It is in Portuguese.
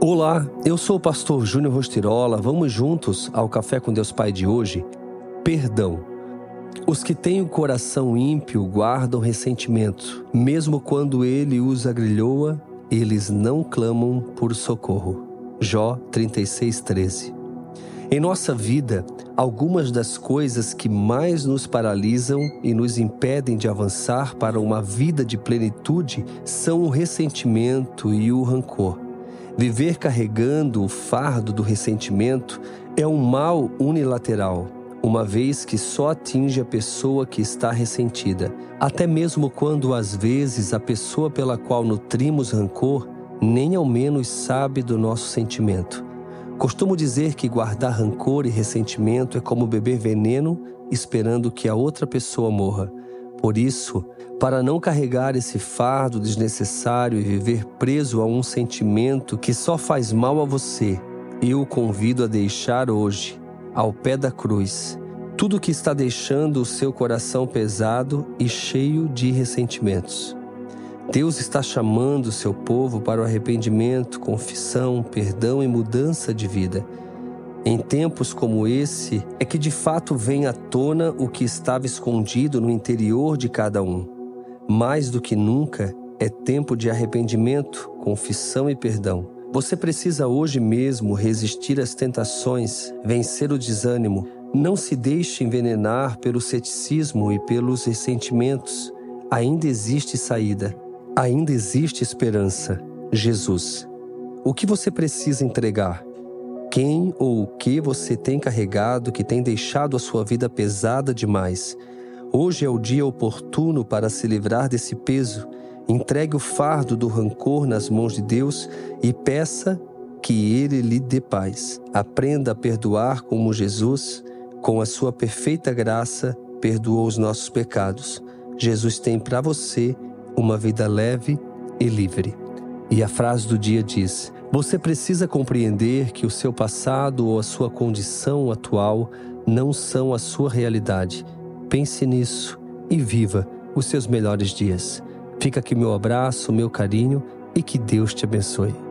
Olá, eu sou o pastor Júnior Rostirola. Vamos juntos ao Café com Deus Pai de hoje? Perdão. Os que têm o coração ímpio guardam ressentimento, mesmo quando ele os agrilhoa, eles não clamam por socorro. Jó 36:13. Em nossa vida, algumas das coisas que mais nos paralisam e nos impedem de avançar para uma vida de plenitude são o ressentimento e o rancor. Viver carregando o fardo do ressentimento é um mal unilateral, uma vez que só atinge a pessoa que está ressentida, até mesmo quando às vezes a pessoa pela qual nutrimos rancor nem ao menos sabe do nosso sentimento. Costumo dizer que guardar rancor e ressentimento é como beber veneno esperando que a outra pessoa morra. Por isso, para não carregar esse fardo desnecessário e viver preso a um sentimento que só faz mal a você, eu o convido a deixar hoje, ao pé da cruz, tudo que está deixando o seu coração pesado e cheio de ressentimentos. Deus está chamando o seu povo para o arrependimento, confissão, perdão e mudança de vida. Em tempos como esse, é que de fato vem à tona o que estava escondido no interior de cada um. Mais do que nunca, é tempo de arrependimento, confissão e perdão. Você precisa hoje mesmo resistir às tentações, vencer o desânimo. Não se deixe envenenar pelo ceticismo e pelos ressentimentos. Ainda existe saída, ainda existe esperança. Jesus. O que você precisa entregar? quem ou o que você tem carregado que tem deixado a sua vida pesada demais. Hoje é o dia oportuno para se livrar desse peso. Entregue o fardo do rancor nas mãos de Deus e peça que Ele lhe dê paz. Aprenda a perdoar como Jesus, com a sua perfeita graça, perdoou os nossos pecados. Jesus tem para você uma vida leve e livre. E a frase do dia diz: Você precisa compreender que o seu passado ou a sua condição atual não são a sua realidade. Pense nisso e viva os seus melhores dias. Fica aqui meu abraço, meu carinho e que Deus te abençoe.